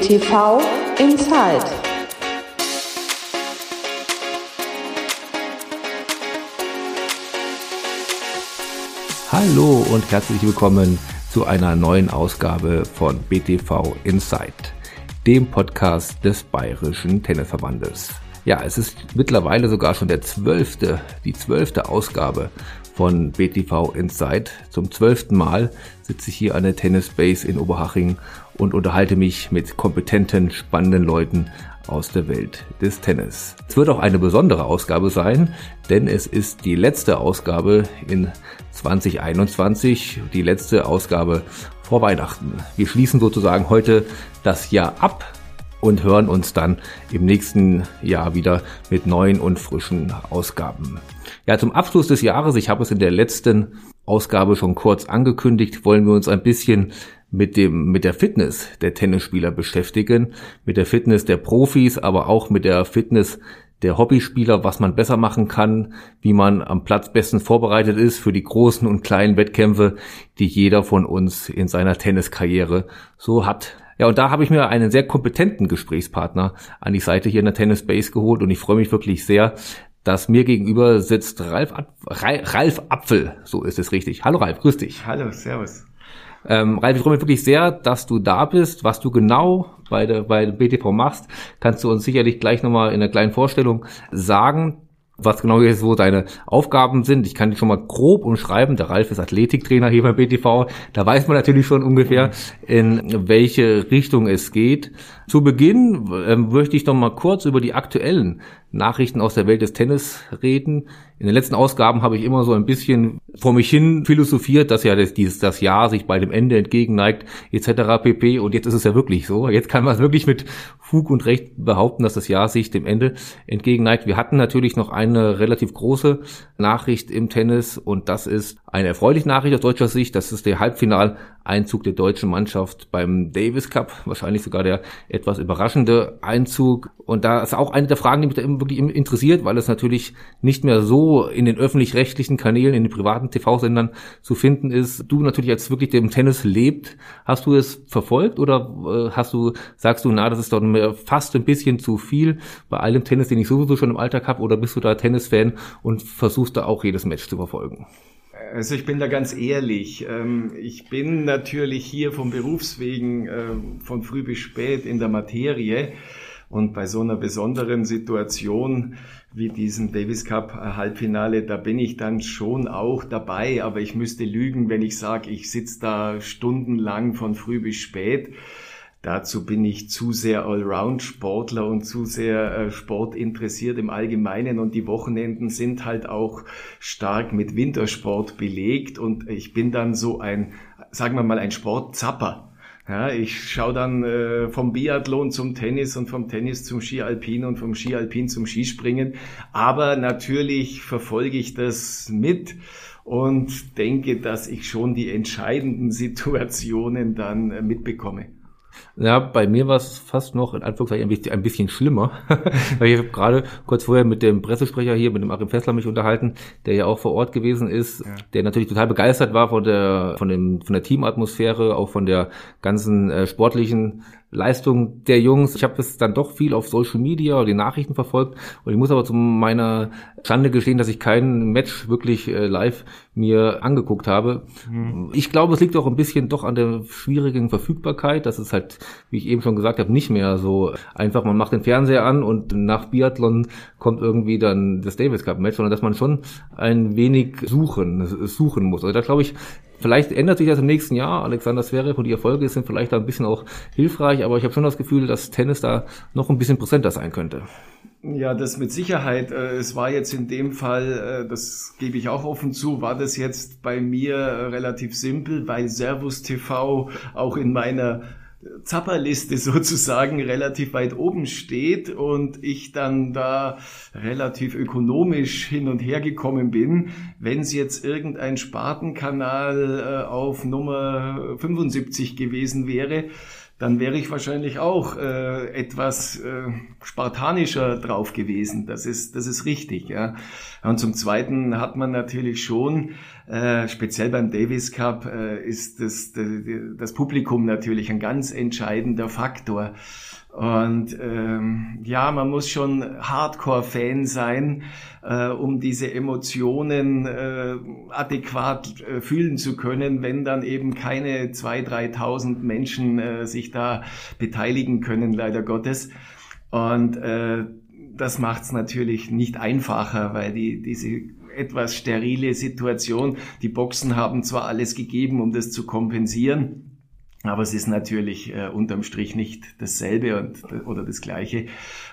BTV Inside. Hallo und herzlich willkommen zu einer neuen Ausgabe von BTV Inside, dem Podcast des Bayerischen Tennisverbandes. Ja, es ist mittlerweile sogar schon der zwölfte, die zwölfte Ausgabe von BTV Inside. Zum zwölften Mal sitze ich hier an der Tennis Base in Oberhaching und unterhalte mich mit kompetenten, spannenden Leuten aus der Welt des Tennis. Es wird auch eine besondere Ausgabe sein, denn es ist die letzte Ausgabe in 2021, die letzte Ausgabe vor Weihnachten. Wir schließen sozusagen heute das Jahr ab und hören uns dann im nächsten Jahr wieder mit neuen und frischen Ausgaben. Ja, zum Abschluss des Jahres, ich habe es in der letzten Ausgabe schon kurz angekündigt, wollen wir uns ein bisschen mit dem, mit der Fitness der Tennisspieler beschäftigen, mit der Fitness der Profis, aber auch mit der Fitness der Hobbyspieler, was man besser machen kann, wie man am Platz bestens vorbereitet ist für die großen und kleinen Wettkämpfe, die jeder von uns in seiner Tenniskarriere so hat. Ja, und da habe ich mir einen sehr kompetenten Gesprächspartner an die Seite hier in der Tennis Base geholt und ich freue mich wirklich sehr, dass mir gegenüber sitzt Ralf, Ralf Apfel, so ist es richtig. Hallo Ralf, grüß dich. Hallo, servus. Ähm, Ralf, ich freue mich wirklich sehr, dass du da bist. Was du genau bei der, bei BTV machst, kannst du uns sicherlich gleich nochmal in einer kleinen Vorstellung sagen was genau jetzt so deine Aufgaben sind. Ich kann die schon mal grob umschreiben. Der Ralf ist Athletiktrainer hier beim BTV. Da weiß man natürlich schon ungefähr, in welche Richtung es geht. Zu Beginn ähm, möchte ich noch mal kurz über die aktuellen Nachrichten aus der Welt des Tennis reden. In den letzten Ausgaben habe ich immer so ein bisschen vor mich hin philosophiert, dass ja das, dieses, das Jahr sich bei dem Ende entgegenneigt, etc. pp. Und jetzt ist es ja wirklich so. Jetzt kann man wirklich mit Fug und Recht behaupten, dass das Jahr sich dem Ende entgegenneigt. Wir hatten natürlich noch eine relativ große Nachricht im Tennis und das ist eine erfreuliche Nachricht aus deutscher Sicht. Das ist der Halbfinaleinzug der deutschen Mannschaft beim Davis Cup. Wahrscheinlich sogar der etwas überraschende Einzug. Und da ist auch eine der Fragen, die mich da wirklich interessiert, weil es natürlich nicht mehr so in den öffentlich-rechtlichen Kanälen, in den privaten TV-Sendern zu finden ist. Du natürlich als wirklich dem Tennis lebt, hast du es verfolgt oder äh, hast du, sagst du, na, das ist doch fast ein bisschen zu viel bei allem Tennis, den ich sowieso schon im Alltag habe, oder bist du da Tennis-Fan und versuchst da auch jedes Match zu verfolgen? Also ich bin da ganz ehrlich. Ähm, ich bin natürlich hier vom Berufswegen ähm, von früh bis spät in der Materie. Und bei so einer besonderen Situation wie diesem Davis Cup Halbfinale, da bin ich dann schon auch dabei. Aber ich müsste lügen, wenn ich sage, ich sitze da stundenlang von früh bis spät. Dazu bin ich zu sehr Allround-Sportler und zu sehr äh, Sport interessiert im Allgemeinen und die Wochenenden sind halt auch stark mit Wintersport belegt und ich bin dann so ein, sagen wir mal, ein Sportzapper. Ja, ich schaue dann äh, vom Biathlon zum Tennis und vom Tennis zum Skialpin und vom Skialpin zum Skispringen. Aber natürlich verfolge ich das mit und denke, dass ich schon die entscheidenden Situationen dann äh, mitbekomme. Ja, bei mir war es fast noch in Anführungszeichen ein bisschen, schlimmer, weil ich habe gerade kurz vorher mit dem Pressesprecher hier, mit dem Achim Fessler mich unterhalten, der ja auch vor Ort gewesen ist, ja. der natürlich total begeistert war von der von dem von der Teamatmosphäre, auch von der ganzen äh, sportlichen Leistung der Jungs. Ich habe es dann doch viel auf Social Media oder die Nachrichten verfolgt und ich muss aber zu meiner Schande gestehen, dass ich kein Match wirklich äh, live mir angeguckt habe. Mhm. Ich glaube, es liegt auch ein bisschen doch an der schwierigen Verfügbarkeit. Das ist halt, wie ich eben schon gesagt habe, nicht mehr so einfach. Man macht den Fernseher an und nach Biathlon kommt irgendwie dann das Davis Cup Match, sondern dass man schon ein wenig suchen, suchen muss. Also da glaube ich, Vielleicht ändert sich das im nächsten Jahr. Alexander Zverev und die Erfolge sind vielleicht da ein bisschen auch hilfreich, aber ich habe schon das Gefühl, dass Tennis da noch ein bisschen präsenter sein könnte. Ja, das mit Sicherheit. Äh, es war jetzt in dem Fall, äh, das gebe ich auch offen zu, war das jetzt bei mir äh, relativ simpel, weil Servus TV auch in meiner Zapperliste sozusagen relativ weit oben steht und ich dann da relativ ökonomisch hin und her gekommen bin. Wenn es jetzt irgendein Spartenkanal äh, auf Nummer 75 gewesen wäre, dann wäre ich wahrscheinlich auch äh, etwas äh, spartanischer drauf gewesen. Das ist, das ist richtig. Ja. Und zum Zweiten hat man natürlich schon, äh, speziell beim Davis Cup, äh, ist das, das Publikum natürlich ein ganz entscheidender Faktor. Und ähm, ja, man muss schon Hardcore-Fan sein, äh, um diese Emotionen äh, adäquat äh, fühlen zu können, wenn dann eben keine 2.000, 3.000 Menschen äh, sich da beteiligen können, leider Gottes. Und äh, das macht es natürlich nicht einfacher, weil die, diese etwas sterile Situation, die Boxen haben zwar alles gegeben, um das zu kompensieren, aber es ist natürlich äh, unterm Strich nicht dasselbe und, oder das Gleiche.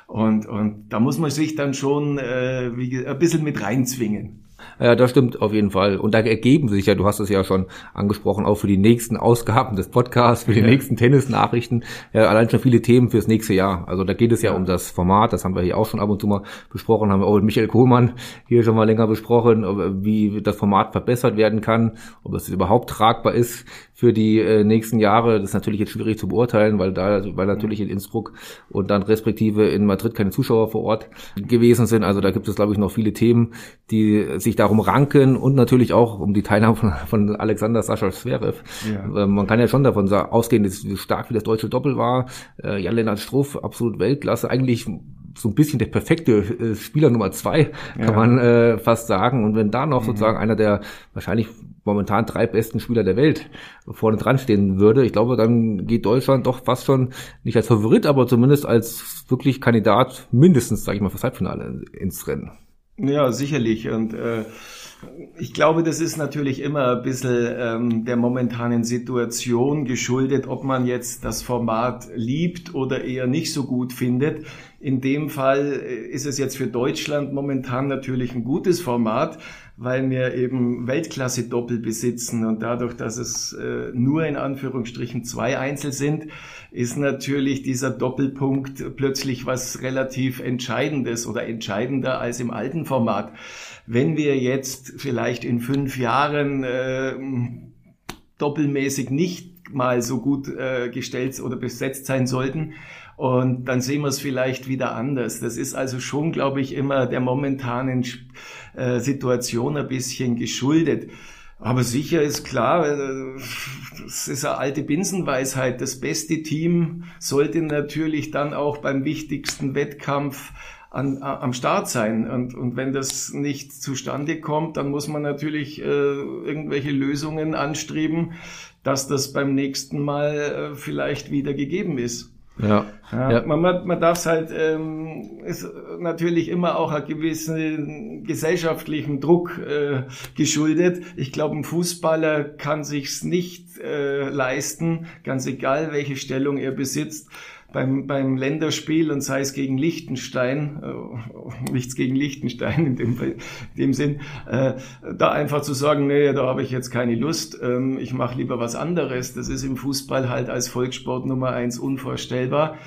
Und, und da muss man sich dann schon äh, wie, ein bisschen mit reinzwingen. Ja, das stimmt auf jeden Fall. Und da ergeben sich ja, du hast es ja schon angesprochen, auch für die nächsten Ausgaben des Podcasts, für die ja. nächsten Tennisnachrichten, ja, allein schon viele Themen fürs nächste Jahr. Also da geht es ja, ja, um das Format, das haben wir hier auch schon ab und zu mal besprochen, haben wir auch mit Michael Kohlmann hier schon mal länger besprochen, wie das Format verbessert werden kann, ob es überhaupt tragbar ist für die äh, nächsten Jahre. Das ist natürlich jetzt schwierig zu beurteilen, weil da, weil natürlich in Innsbruck und dann respektive in Madrid keine Zuschauer vor Ort gewesen sind. Also da gibt es, glaube ich, noch viele Themen, die sich darum ranken und natürlich auch um die Teilnahme von, von Alexander Sascha Zverev. Ja. Äh, man kann ja schon davon ausgehen, dass wie stark wie das deutsche Doppel war. Äh, Jan-Lennart Struff, absolut Weltklasse. Eigentlich so ein bisschen der perfekte äh, Spieler Nummer zwei, kann ja. man äh, fast sagen. Und wenn da noch mhm. sozusagen einer der wahrscheinlich momentan drei besten Spieler der Welt vorne dran stehen würde. Ich glaube, dann geht Deutschland doch fast schon nicht als Favorit, aber zumindest als wirklich Kandidat mindestens, sage ich mal, fürs Halbfinale ins Rennen. Ja, sicherlich. Und äh, ich glaube, das ist natürlich immer ein bisschen ähm, der momentanen Situation geschuldet, ob man jetzt das Format liebt oder eher nicht so gut findet. In dem Fall äh, ist es jetzt für Deutschland momentan natürlich ein gutes Format, weil wir eben Weltklasse-Doppel besitzen und dadurch, dass es äh, nur in Anführungsstrichen zwei Einzel sind, ist natürlich dieser Doppelpunkt plötzlich was relativ Entscheidendes oder entscheidender als im alten Format. Wenn wir jetzt vielleicht in fünf Jahren äh, doppelmäßig nicht mal so gut äh, gestellt oder besetzt sein sollten, und dann sehen wir es vielleicht wieder anders. Das ist also schon, glaube ich, immer der momentanen äh, Situation ein bisschen geschuldet. Aber sicher ist klar, äh, das ist eine alte Binsenweisheit. Das beste Team sollte natürlich dann auch beim wichtigsten Wettkampf an, am Start sein. Und, und wenn das nicht zustande kommt, dann muss man natürlich äh, irgendwelche Lösungen anstreben, dass das beim nächsten Mal äh, vielleicht wieder gegeben ist. Ja. ja, ja. Man, man darf es halt, ähm, ist natürlich immer auch einen gewissen gesellschaftlichen Druck äh, geschuldet. Ich glaube, ein Fußballer kann sich's nicht äh, leisten, ganz egal, welche Stellung er besitzt, beim, beim Länderspiel und sei es gegen Liechtenstein, äh, nichts gegen Liechtenstein in dem, in dem Sinn, äh, da einfach zu sagen, nee, da habe ich jetzt keine Lust, ähm, ich mache lieber was anderes. Das ist im Fußball halt als Volkssport Nummer eins unvorstellbar.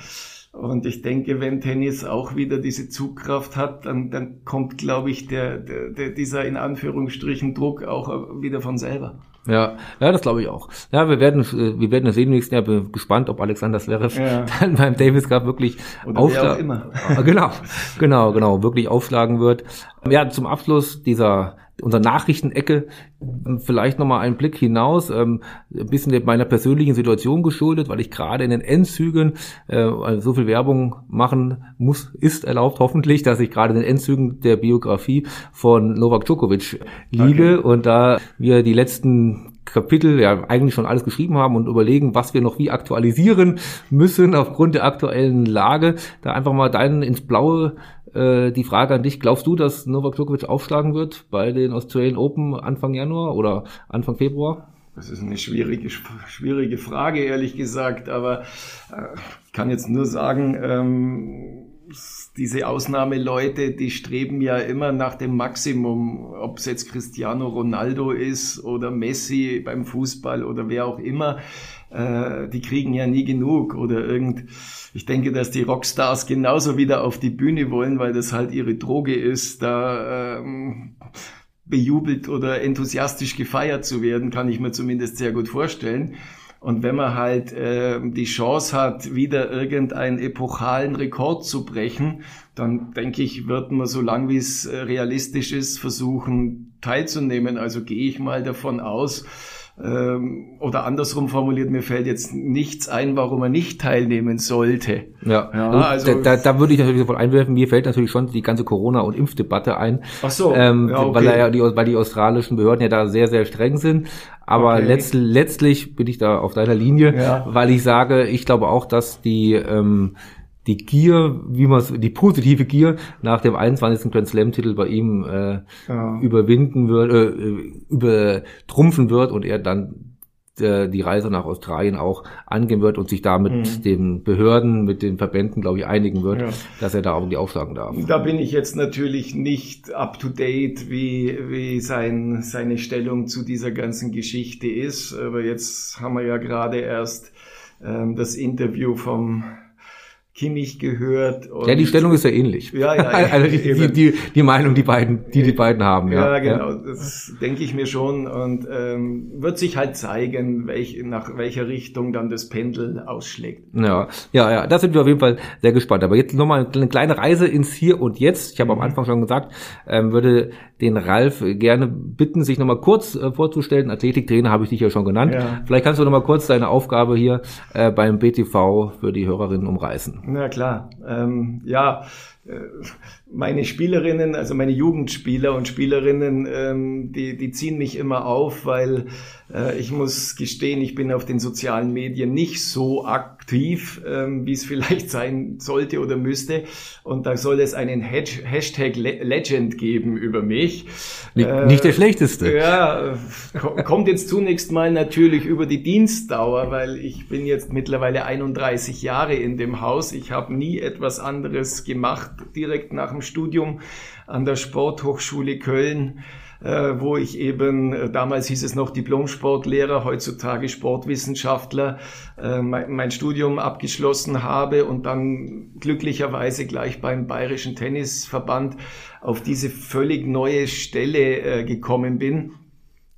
Und ich denke, wenn Tennis auch wieder diese Zugkraft hat, dann, dann kommt, glaube ich, der, der, dieser in Anführungsstrichen Druck auch wieder von selber. Ja, ja, das glaube ich auch. Ja, wir werden, äh, wir werden das sehen im nächsten Jahr. Bin gespannt, ob Alexander Zverev ja. dann beim Davis Cup wirklich aufschlagen. Genau, genau, genau, wirklich aufschlagen wird. Ja, zum Abschluss dieser unserer Nachrichtenecke vielleicht nochmal einen Blick hinaus, ähm, ein bisschen meiner persönlichen Situation geschuldet, weil ich gerade in den Endzügen äh, so viel Werbung machen muss, ist erlaubt hoffentlich, dass ich gerade in den Endzügen der Biografie von Novak Djokovic liege okay. und da wir die letzten Kapitel ja eigentlich schon alles geschrieben haben und überlegen, was wir noch wie aktualisieren müssen aufgrund der aktuellen Lage, da einfach mal deinen ins Blaue äh, die Frage an dich, glaubst du, dass Novak Djokovic aufschlagen wird bei den Australian Open Anfang Januar oder Anfang Februar? Das ist eine schwierige, schwierige Frage, ehrlich gesagt, aber äh, ich kann jetzt nur sagen, ähm, diese Ausnahmeleute, die streben ja immer nach dem Maximum, ob es jetzt Cristiano Ronaldo ist oder Messi beim Fußball oder wer auch immer, äh, die kriegen ja nie genug oder irgend, ich denke, dass die Rockstars genauso wieder auf die Bühne wollen, weil das halt ihre Droge ist, da ähm, bejubelt oder enthusiastisch gefeiert zu werden, kann ich mir zumindest sehr gut vorstellen. Und wenn man halt äh, die Chance hat, wieder irgendeinen epochalen Rekord zu brechen, dann denke ich, wird man so lang wie es äh, realistisch ist, versuchen teilzunehmen. Also gehe ich mal davon aus, ähm, oder andersrum formuliert, mir fällt jetzt nichts ein, warum er nicht teilnehmen sollte. Ja, ja also, also da, da, würde ich natürlich sofort einwerfen, mir fällt natürlich schon die ganze Corona- und Impfdebatte ein. Ach so, ähm, ja, okay. weil, ja die, weil die australischen Behörden ja da sehr, sehr streng sind. Aber okay. letzt, letztlich bin ich da auf deiner Linie, ja. weil ich sage, ich glaube auch, dass die ähm, die Gier, wie man die positive Gier nach dem 21. Grand Slam Titel bei ihm äh, ja. überwinden wird, äh, übertrumpfen wird und er dann äh, die Reise nach Australien auch angehen wird und sich da mit mhm. den Behörden, mit den Verbänden, glaube ich, einigen wird, ja. dass er da auch die aufschlagen darf. Da bin ich jetzt natürlich nicht up to date, wie, wie sein, seine Stellung zu dieser ganzen Geschichte ist. Aber jetzt haben wir ja gerade erst ähm, das Interview vom Kimmich gehört. ja, die Stellung ist ja ähnlich. Ja, ja. also die, die, die, die, Meinung, die beiden, die die beiden haben. Ja, ja genau. Das denke ich mir schon und ähm, wird sich halt zeigen, welch, nach welcher Richtung dann das Pendel ausschlägt. Ja, ja, ja. Da sind wir auf jeden Fall sehr gespannt. Aber jetzt nochmal eine kleine Reise ins Hier und Jetzt. Ich habe mhm. am Anfang schon gesagt, ähm, würde den Ralf gerne bitten, sich nochmal kurz äh, vorzustellen. Athletiktrainer habe ich dich ja schon genannt. Ja. Vielleicht kannst du nochmal kurz deine Aufgabe hier äh, beim BTV für die Hörerinnen umreißen. Na klar. Ähm, ja, äh, meine Spielerinnen, also meine Jugendspieler und Spielerinnen, ähm, die, die ziehen mich immer auf, weil äh, ich muss gestehen, ich bin auf den sozialen Medien nicht so aktiv, ähm, wie es vielleicht sein sollte oder müsste. Und da soll es einen Hashtag Legend geben über mich. Nicht, äh, nicht der schlechteste. Ja, kommt jetzt zunächst mal natürlich über die Dienstdauer, weil ich bin jetzt mittlerweile 31 Jahre in dem Haus. Ich habe nie etwas anderes gemacht direkt nach dem Studium an der Sporthochschule Köln äh, wo ich eben, äh, damals hieß es noch Diplom-Sportlehrer, heutzutage Sportwissenschaftler, äh, mein, Studium abgeschlossen habe und dann glücklicherweise gleich beim Bayerischen Tennisverband auf diese völlig neue Stelle gekommen bin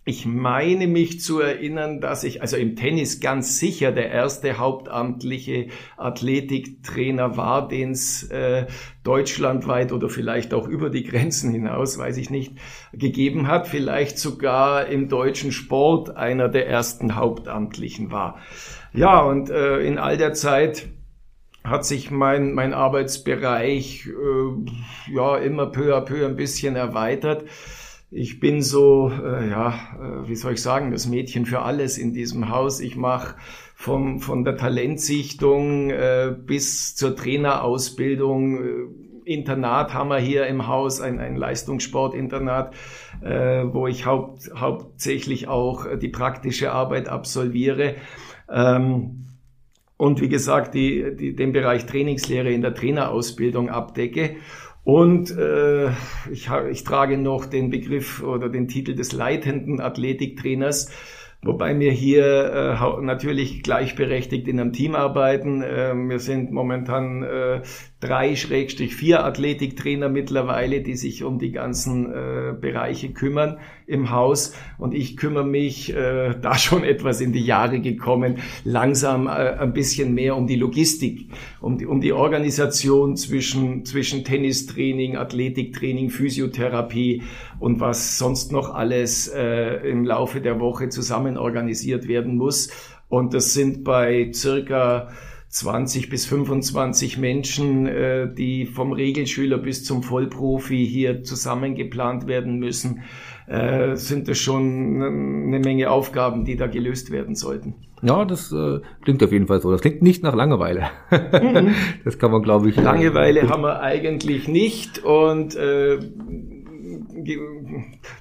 ich meine mich zu erinnern, dass ich also im Tennis ganz sicher der erste hauptamtliche Athletiktrainer war, den es äh, deutschlandweit oder vielleicht auch über die Grenzen hinaus, weiß ich nicht, gegeben hat. Vielleicht sogar im deutschen Sport einer der ersten hauptamtlichen war. Ja, und äh, in all der Zeit hat sich mein, mein Arbeitsbereich äh, ja immer peu à peu ein bisschen erweitert. Ich bin so, äh, ja, äh, wie soll ich sagen, das Mädchen für alles in diesem Haus. Ich mache vom, von der Talentsichtung äh, bis zur Trainerausbildung. Äh, Internat haben wir hier im Haus, ein, ein Leistungssportinternat, äh, wo ich haupt, hauptsächlich auch die praktische Arbeit absolviere. Ähm, und wie gesagt, die, die, den Bereich Trainingslehre in der Trainerausbildung abdecke. Und äh, ich, ich trage noch den Begriff oder den Titel des leitenden Athletiktrainers, wobei wir hier äh, natürlich gleichberechtigt in einem Team arbeiten. Äh, wir sind momentan äh, drei Schrägstrich vier Athletiktrainer mittlerweile, die sich um die ganzen äh, Bereiche kümmern im Haus. Und ich kümmere mich, äh, da schon etwas in die Jahre gekommen, langsam äh, ein bisschen mehr um die Logistik, um die, um die Organisation zwischen, zwischen Tennistraining, Athletiktraining, Physiotherapie und was sonst noch alles äh, im Laufe der Woche zusammen organisiert werden muss. Und das sind bei circa 20 bis 25 Menschen, äh, die vom Regelschüler bis zum Vollprofi hier zusammengeplant werden müssen, äh, sind das schon eine Menge Aufgaben, die da gelöst werden sollten. Ja, das äh, klingt auf jeden Fall so. Das klingt nicht nach Langeweile. Mhm. das kann man, glaube ich. Langeweile haben wir eigentlich nicht und äh,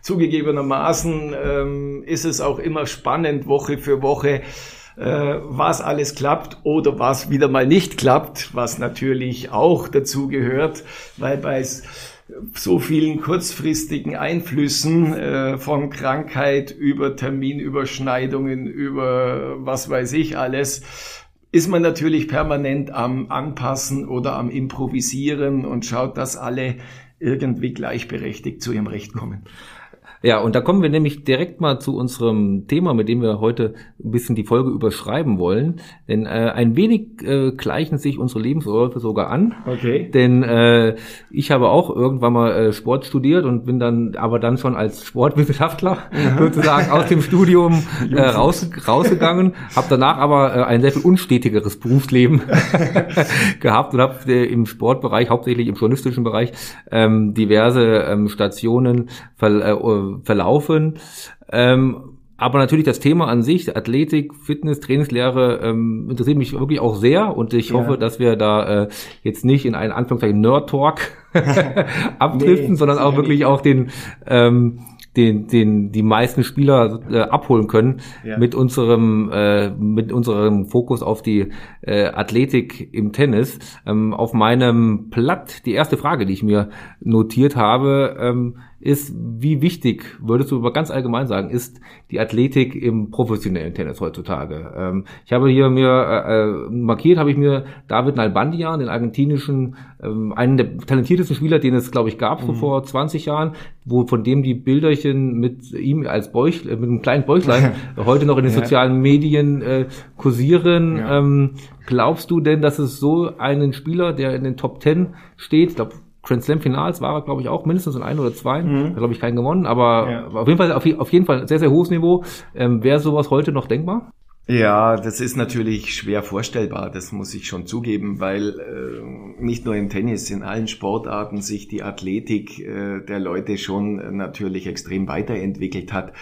zugegebenermaßen ähm, ist es auch immer spannend, Woche für Woche äh, was alles klappt oder was wieder mal nicht klappt, was natürlich auch dazu gehört, weil bei so vielen kurzfristigen Einflüssen äh, von Krankheit über Terminüberschneidungen, über was weiß ich alles, ist man natürlich permanent am Anpassen oder am Improvisieren und schaut, dass alle irgendwie gleichberechtigt zu ihrem Recht kommen. Ja, und da kommen wir nämlich direkt mal zu unserem Thema, mit dem wir heute ein bisschen die Folge überschreiben wollen. Denn äh, ein wenig äh, gleichen sich unsere Lebensläufe sogar an. Okay. Denn äh, ich habe auch irgendwann mal äh, Sport studiert und bin dann aber dann schon als Sportwissenschaftler sozusagen aus dem Studium äh, raus, rausgegangen, habe danach aber äh, ein sehr viel unstetigeres Berufsleben gehabt und habe äh, im Sportbereich, hauptsächlich im journalistischen Bereich, ähm, diverse ähm, Stationen ver äh, verlaufen. Ähm, aber natürlich das Thema an sich, Athletik, Fitness, Trainingslehre, ähm, interessiert mich wirklich auch sehr und ich Ja. hoffe, dass wir da äh, jetzt nicht in einen Anführungszeichen Nerd-Talk abdriften, Nee, sondern auch wirklich nicht. auch den, ähm, den, den, die meisten Spieler äh, abholen können Ja. mit unserem, äh, mit unserem Fokus auf die äh, Athletik im Tennis. Ähm, auf meinem Blatt, die erste Frage, die ich mir notiert habe, ähm, ist, wie wichtig, würdest du aber ganz allgemein sagen, ist die Athletik im professionellen Tennis heutzutage? Ähm, ich habe hier mir äh, äh, markiert, habe ich mir David Nalbandian, den argentinischen, ähm, einen der talentiertesten Spieler, den es, glaube ich, gab so vor 20 Jahren, wo von dem die Bilderchen mit ihm als Bäuch, äh, mit einem kleinen Bäuchlein heute noch in den Ja. sozialen Medien äh, kursieren. Ja. Ähm, glaubst du denn, dass es so einen Spieler, der in den Top Ten steht, ich glaube, Grand Slam Finals war er, glaube ich, auch mindestens in ein oder zwei, hat, glaube ich, keinen gewonnen, aber Ja. auf jeden Fall, auf, auf jeden Fall ein sehr, sehr hohes Niveau. Ähm, Wäre sowas heute noch denkbar? Ja, das ist natürlich schwer vorstellbar, das muss ich schon zugeben, weil äh, nicht nur im Tennis, in allen Sportarten sich die Athletik äh, der Leute schon äh, natürlich extrem weiterentwickelt hat.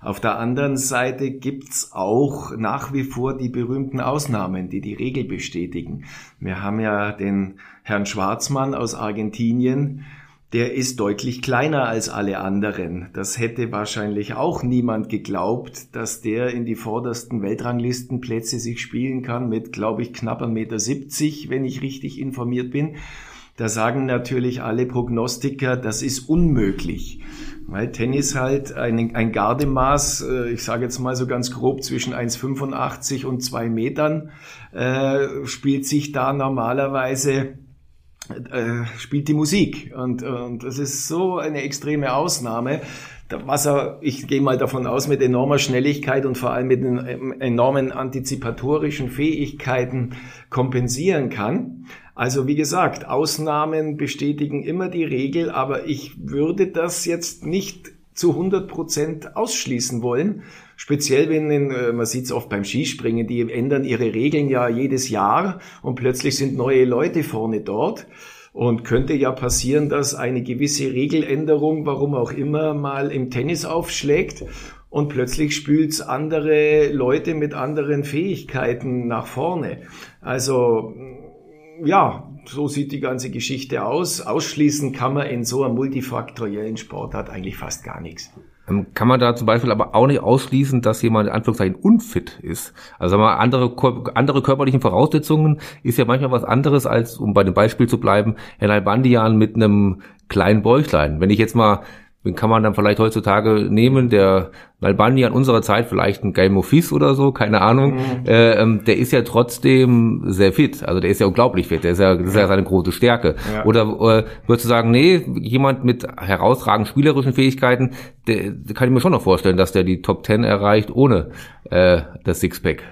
Auf der anderen Seite gibt's auch nach wie vor die berühmten Ausnahmen, die die Regel bestätigen. Wir haben ja den Herrn Schwarzmann aus Argentinien, der ist deutlich kleiner als alle anderen. Das hätte wahrscheinlich auch niemand geglaubt, dass der in die vordersten Weltranglistenplätze sich spielen kann mit, glaube ich, knapp 1,70 Meter, wenn ich richtig informiert bin. Da sagen natürlich alle Prognostiker, das ist unmöglich. Weil Tennis halt ein, ein Gardemaß, äh, ich sage jetzt mal so ganz grob, zwischen 1,85 und 2 Metern, äh, spielt sich da normalerweise äh, spielt die Musik. Und, und das ist so eine extreme Ausnahme, was er, ich gehe mal davon aus, mit enormer Schnelligkeit und vor allem mit ähm, enormen antizipatorischen Fähigkeiten kompensieren kann. Also wie gesagt, Ausnahmen bestätigen immer die Regel, aber ich würde das jetzt nicht zu 100 Prozent ausschließen wollen. Speziell wenn, in, äh, man sieht es oft beim Skispringen, die ändern ihre Regeln ja jedes Jahr und plötzlich sind neue Leute vorne dort. Und könnte ja passieren, dass eine gewisse Regeländerung, warum auch immer, mal im Tennis aufschlägt und plötzlich spült's andere Leute mit anderen Fähigkeiten nach vorne. Also ja, so sieht die ganze Geschichte aus. Ausschließen kann man in so einem multifaktoriellen Sportart eigentlich fast gar nichts. Ähm, Kann man da zum Beispiel aber auch nicht ausschließen, dass jemand in Anführungszeichen unfit ist? Also sagen wir andere, andere körperlichen Voraussetzungen ist ja manchmal was anderes als, um bei dem Beispiel zu bleiben, Herr Nalbandian mit einem kleinen Bäuchlein. Wenn ich jetzt mal, den kann man dann vielleicht heutzutage nehmen, der Nalbandian unserer Zeit vielleicht ein Game Office oder so, keine Ahnung, äh, ähm, der ist ja trotzdem sehr fit. Also der ist ja unglaublich fit, der ist ja, das ist ja seine große Stärke. Ja. Oder äh, würdest du sagen, nee, jemand mit herausragenden spielerischen Fähigkeiten, der, der kann ich mir schon noch vorstellen, dass der die Top Ten erreicht ohne äh, das Sixpack.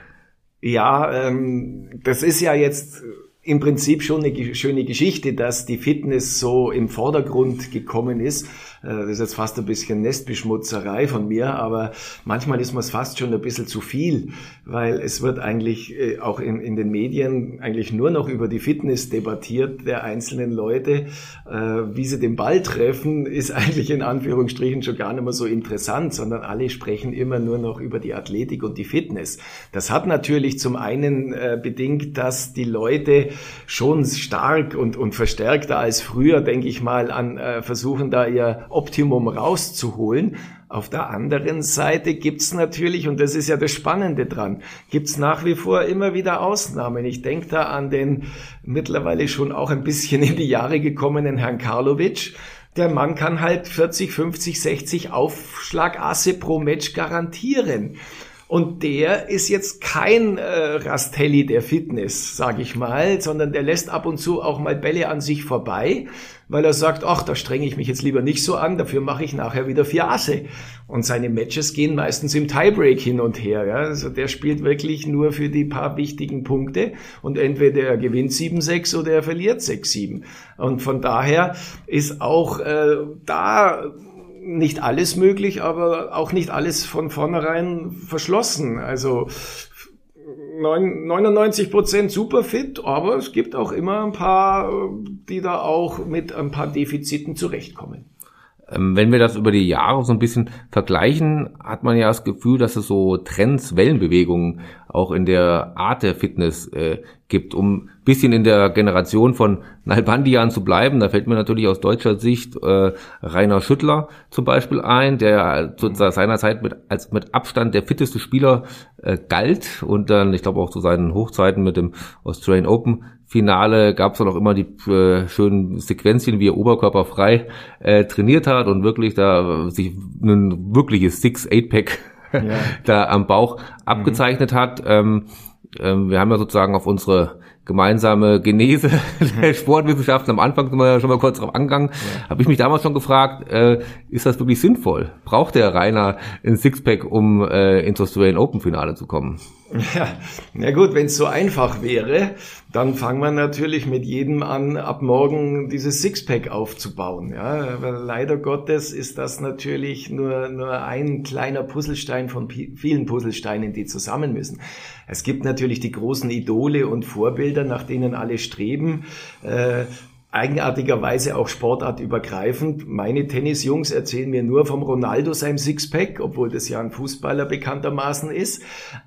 Ja, ähm, das ist ja jetzt im Prinzip schon eine schöne Geschichte, dass die Fitness so im Vordergrund gekommen ist. Äh, Das ist jetzt fast ein bisschen Nestbeschmutzerei von mir, aber manchmal ist mir es fast schon ein bisschen zu viel, weil es wird eigentlich äh, auch in, in den Medien eigentlich nur noch über die Fitness debattiert der einzelnen Leute. Äh, Wie sie den Ball treffen, ist eigentlich in Anführungsstrichen schon gar nicht mehr so interessant, sondern alle sprechen immer nur noch über die Athletik und die Fitness. Das hat natürlich zum einen bedingt, dass die Leute schon stark und, und verstärkter als früher, denke ich mal, an versuchen da ihr Optimum rauszuholen. Auf der anderen Seite gibt's natürlich, und das ist ja das Spannende dran, gibt's nach wie vor immer wieder Ausnahmen. Ich denke da an den mittlerweile schon auch ein bisschen in die Jahre gekommenen Herrn Karlovic. Der Mann kann halt 40, 50, 60 Aufschlagasse pro Match garantieren. Und der ist jetzt kein äh, Rastelli der Fitness, sage ich mal, sondern der lässt ab und zu auch mal Bälle an sich vorbei, weil er sagt, ach, da strenge ich mich jetzt lieber nicht so an, dafür mache ich nachher wieder vier Asse. Und seine Matches gehen meistens im Tiebreak hin und her. Ja? Also der spielt wirklich nur für die paar wichtigen Punkte und entweder er gewinnt 7-6 oder er verliert 6-7. Und von daher ist auch äh, da nicht alles möglich, aber auch nicht alles von vornherein verschlossen. Also 99 Prozent super fit, aber es gibt auch immer ein paar, die da auch mit ein paar Defiziten zurechtkommen. Ähm, wenn wir das über die Jahre so ein bisschen vergleichen, hat man ja das Gefühl, dass es so Trends, Wellenbewegungen auch in der Art der Fitness äh, gibt, um bisschen in der Generation von Nalbandian zu bleiben. Da fällt mir natürlich aus deutscher Sicht äh, Rainer Schüttler zum Beispiel ein, der zu seiner Zeit mit, als mit Abstand der fitteste Spieler äh, galt und dann, ich glaube auch zu seinen Hochzeiten mit dem Australian Open Finale gab es dann auch immer die äh, schönen Sequenzien, wie er oberkörperfrei äh, trainiert hat und wirklich da sich ein wirkliches Six-Eight-Pack ja. da am Bauch abgezeichnet mhm. hat. Ähm, ähm, wir haben ja sozusagen auf unsere gemeinsame Genese der Sportwissenschaften. Am Anfang sind wir ja schon mal kurz drauf angegangen. Ja. Habe ich mich damals schon gefragt, äh, ist das wirklich sinnvoll? Braucht der Rainer ein Sixpack, um äh, ins Australian Open Finale zu kommen? Ja, na gut, wenn es so einfach wäre, dann fangen wir natürlich mit jedem an, ab morgen dieses Sixpack aufzubauen. Ja, aber leider Gottes ist das natürlich nur, nur ein kleiner Puzzlestein von vielen Puzzlesteinen, die zusammen müssen. Es gibt natürlich die großen Idole und Vorbilder, nach denen alle streben. Äh, eigenartigerweise auch sportartübergreifend. Meine Tennisjungs erzählen mir nur vom Ronaldo seinem Sixpack, obwohl das ja ein Fußballer bekanntermaßen ist.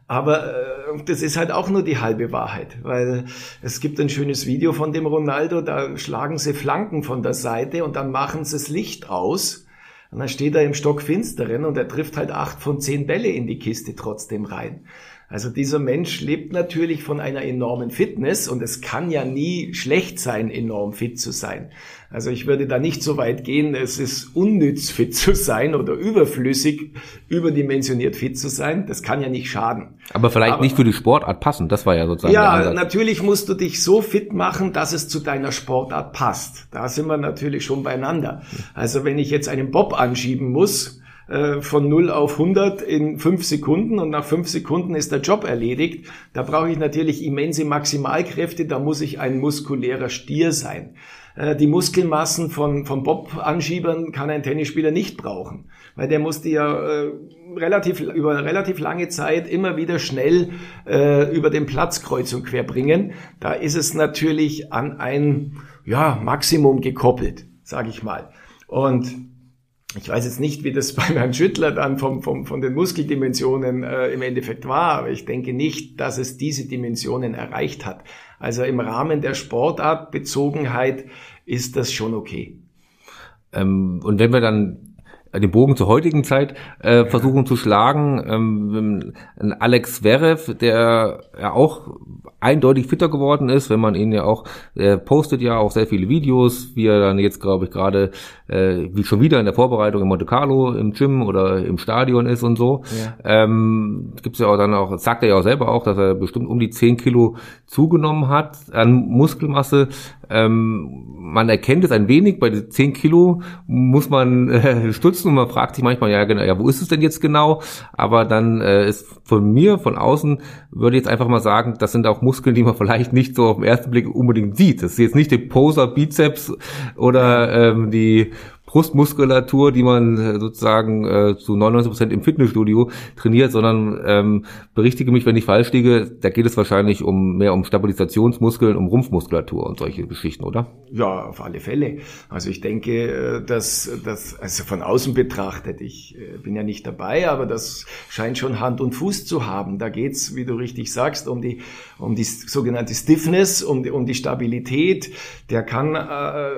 Aber äh, das ist halt auch nur die halbe Wahrheit, weil es gibt ein schönes Video von dem Ronaldo, da schlagen sie Flanken von der Seite und dann machen sie das Licht aus. Und dann steht er im Stockfinsteren und er trifft halt acht von zehn Bälle in die Kiste trotzdem rein. Also dieser Mensch lebt natürlich von einer enormen Fitness und es kann ja nie schlecht sein, enorm fit zu sein. Also ich würde da nicht so weit gehen, es ist unnütz fit zu sein oder überflüssig, überdimensioniert fit zu sein. Das kann ja nicht schaden. Aber vielleicht Aber, nicht für die Sportart passen, das war ja sozusagen. Ja, natürlich musst du dich so fit machen, dass es zu deiner Sportart passt. Da sind wir natürlich schon beieinander. Also wenn ich jetzt einen Bob anschieben muss, äh, von 0 auf 100 in 5 Sekunden und nach 5 Sekunden ist der Job erledigt. Da brauche ich natürlich immense Maximalkräfte, da muss ich ein muskulärer Stier sein. Äh, die Muskelmassen von, von Bob-Anschiebern kann ein Tennisspieler nicht brauchen, weil der muss die ja äh, relativ, über relativ lange Zeit immer wieder schnell äh, über den Platz kreuz und quer bringen. Da ist es natürlich an ein ja, Maximum gekoppelt, sage ich mal. Und ich weiß jetzt nicht, wie das bei Herrn Schüttler dann vom, vom, von den Muskeldimensionen äh, im Endeffekt war, aber ich denke nicht, dass es diese Dimensionen erreicht hat. Also im Rahmen der Sportartbezogenheit ist das schon okay. Ähm, und wenn wir dann den Bogen zur heutigen Zeit äh, versuchen zu schlagen. Ähm, Alex Zverev, der ja auch eindeutig fitter geworden ist, wenn man ihn ja auch, er postet ja auch sehr viele Videos, wie er dann jetzt, glaube ich, gerade äh, wie schon wieder in der Vorbereitung in Monte Carlo im Gym oder im Stadion ist und so. Ja. Ähm, gibt's ja auch dann auch, sagt er ja auch selber auch, dass er bestimmt um die 10 Kilo zugenommen hat an Muskelmasse. Ähm, man erkennt es ein wenig, bei den 10 Kilo muss man äh, stutzen und man fragt sich manchmal, ja genau, ja, wo ist es denn jetzt genau? Aber dann äh, ist von mir, von außen, würde ich jetzt einfach mal sagen, das sind auch Muskeln, die man vielleicht nicht so auf den ersten Blick unbedingt sieht. Das ist jetzt nicht die Poser Bizeps oder ähm, die Brustmuskulatur, die man äh, sozusagen äh, zu 99 Prozent im Fitnessstudio trainiert, sondern ähm, berichtige mich, wenn ich falsch liege, da geht es wahrscheinlich um mehr um Stabilisationsmuskeln, um Rumpfmuskulatur und solche Geschichten, oder? Ja, auf alle Fälle. Also ich denke, äh, dass das also von außen betrachtet, ich äh, bin ja nicht dabei, aber das scheint schon Hand und Fuß zu haben. Da geht's, wie du richtig sagst, um die um die sogenannte Stiffness, um die, um die Stabilität. Der kann äh,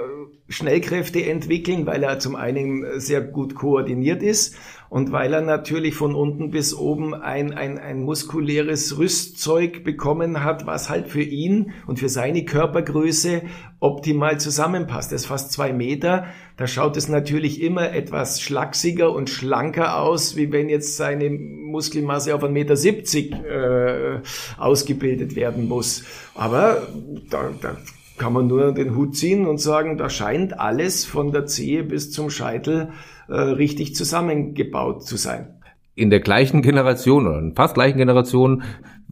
Schnellkräfte entwickeln, weil er zum einen sehr gut koordiniert ist und weil er natürlich von unten bis oben ein, ein, ein muskuläres Rüstzeug bekommen hat, was halt für ihn und für seine Körpergröße optimal zusammenpasst. Er ist fast zwei Meter. Da schaut es natürlich immer etwas schlachsiger und schlanker aus, wie wenn jetzt seine Muskelmasse auf 1,70 Meter 70, äh, ausgebildet werden muss. Aber da, da kann man nur den Hut ziehen und sagen, da scheint alles von der Zehe bis zum Scheitel äh, richtig zusammengebaut zu sein. In der gleichen Generation oder in fast gleichen Generation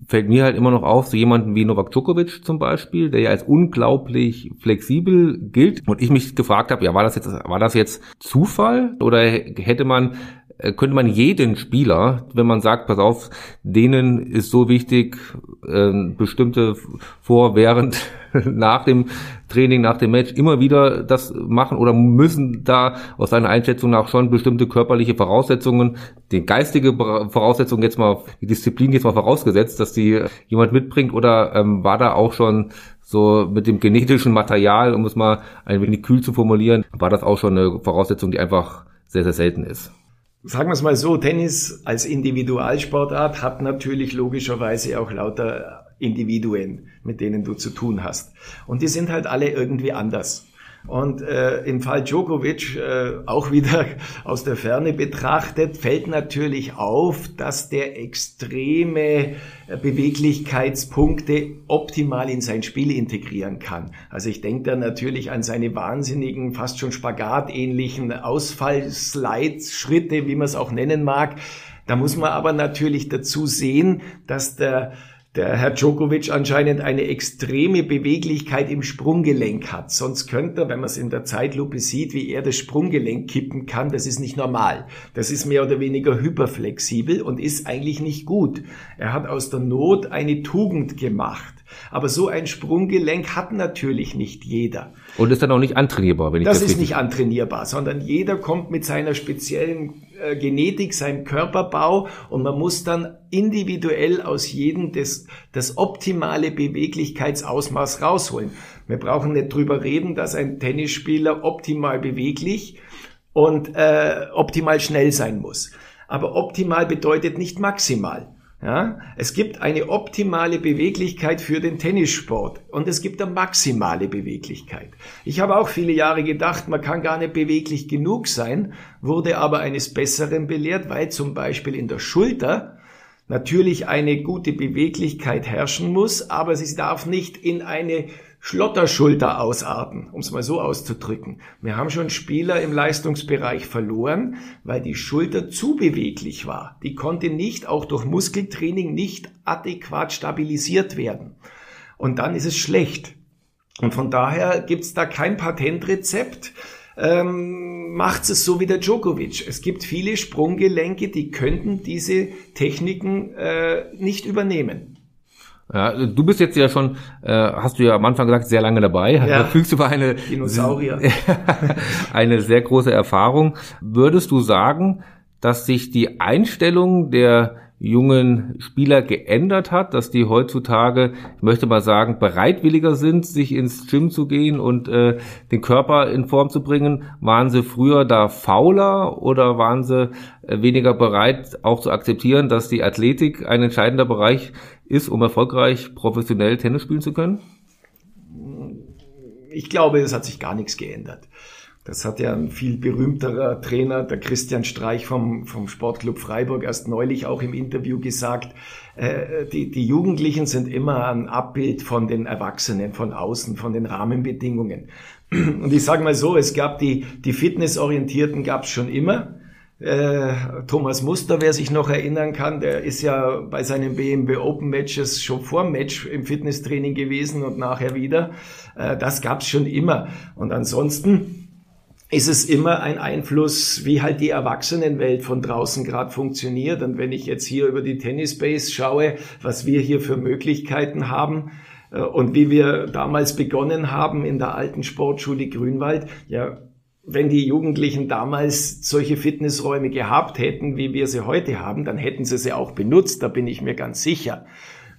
fällt mir halt immer noch auf, so jemanden wie Novak Djokovic zum Beispiel, der ja als unglaublich flexibel gilt. Und ich mich gefragt habe, ja, war das jetzt, war das jetzt Zufall oder hätte man äh, könnte man jeden Spieler, wenn man sagt, pass auf, denen ist so wichtig, äh, bestimmte vor, während, nach dem Training, nach dem Match immer wieder das machen oder müssen da aus seiner Einschätzung nach schon bestimmte körperliche Voraussetzungen, die geistige Voraussetzungen jetzt mal, die Disziplin jetzt mal vorausgesetzt, dass die jemand mitbringt oder ähm, war da auch schon so mit dem genetischen Material, um es mal ein wenig kühl zu formulieren, war das auch schon eine Voraussetzung, die einfach sehr, sehr selten ist. Sagen wir es mal so, Tennis als Individualsportart hat natürlich logischerweise auch lauter Individuen, mit denen du zu tun hast. Und die sind halt alle irgendwie anders. Und äh, im Fall Djokovic, äh, auch wieder aus der Ferne betrachtet, fällt natürlich auf, dass der extreme äh, Beweglichkeitspunkte optimal in sein Spiel integrieren kann. Also ich denke da natürlich an seine wahnsinnigen, fast schon spagatähnlichen Ausfallslides, Schritte, wie man es auch nennen mag. Da muss man aber natürlich dazu sehen, dass der der Herr Djokovic anscheinend eine extreme Beweglichkeit im Sprunggelenk hat. Sonst könnte er, wenn man es in der Zeitlupe sieht, wie er das Sprunggelenk kippen kann, das ist nicht normal. Das ist mehr oder weniger hyperflexibel und ist eigentlich nicht gut. Er hat aus der Not eine Tugend gemacht. Aber so ein Sprunggelenk hat natürlich nicht jeder. Und ist dann auch nicht antrainierbar, wenn ich das Das ist nicht antrainierbar, sondern jeder kommt mit seiner speziellen äh, Genetik, seinem Körperbau und man muss dann individuell aus jedem das, das optimale Beweglichkeitsausmaß rausholen. Wir brauchen nicht drüber reden, dass ein Tennisspieler optimal beweglich und äh, optimal schnell sein muss. Aber optimal bedeutet nicht maximal. Ja, es gibt eine optimale Beweglichkeit für den Tennissport und es gibt eine maximale Beweglichkeit. Ich habe auch viele Jahre gedacht, man kann gar nicht beweglich genug sein, wurde aber eines Besseren belehrt, weil zum Beispiel in der Schulter natürlich eine gute Beweglichkeit herrschen muss, aber sie darf nicht in eine Schlotterschulter ausarten, um es mal so auszudrücken. Wir haben schon Spieler im Leistungsbereich verloren, weil die Schulter zu beweglich war. Die konnte nicht, auch durch Muskeltraining, nicht adäquat stabilisiert werden. Und dann ist es schlecht. Und von daher gibt's da kein Patentrezept. Ähm, macht es so wie der Djokovic. Es gibt viele Sprunggelenke, die könnten diese Techniken äh, nicht übernehmen. Ja, du bist jetzt ja schon, äh, hast du ja am Anfang gesagt, sehr lange dabei. Ja. Verfügst über eine Dinosaurier. eine sehr große Erfahrung. Würdest du sagen, dass sich die Einstellung der jungen Spieler geändert hat, dass die heutzutage, ich möchte mal sagen, bereitwilliger sind, sich ins Gym zu gehen und äh, den Körper in Form zu bringen? Waren sie früher da fauler oder waren sie äh, weniger bereit, auch zu akzeptieren, dass die Athletik ein entscheidender Bereich ist, um erfolgreich professionell Tennis spielen zu können? Ich glaube, es hat sich gar nichts geändert. Das hat ja ein viel berühmterer Trainer, der Christian Streich vom, vom Sportclub Freiburg, erst neulich auch im Interview gesagt. Äh, die, die Jugendlichen sind immer ein Abbild von den Erwachsenen, von außen, von den Rahmenbedingungen. Und ich sage mal so, es gab die, die Fitnessorientierten gab es schon immer. Äh, Thomas Muster, wer sich noch erinnern kann, der ist ja bei seinen BMW Open Matches schon vor dem Match im Fitnesstraining gewesen und nachher wieder. Äh, das gab's schon immer. Und ansonsten ist es immer ein Einfluss, wie halt die Erwachsenenwelt von draußen gerade funktioniert. Und wenn ich jetzt hier über die Tennisbase schaue, was wir hier für Möglichkeiten haben äh, und wie wir damals begonnen haben in der alten Sportschule Grünwald, ja, wenn die Jugendlichen damals solche Fitnessräume gehabt hätten, wie wir sie heute haben, dann hätten sie sie auch benutzt, da bin ich mir ganz sicher.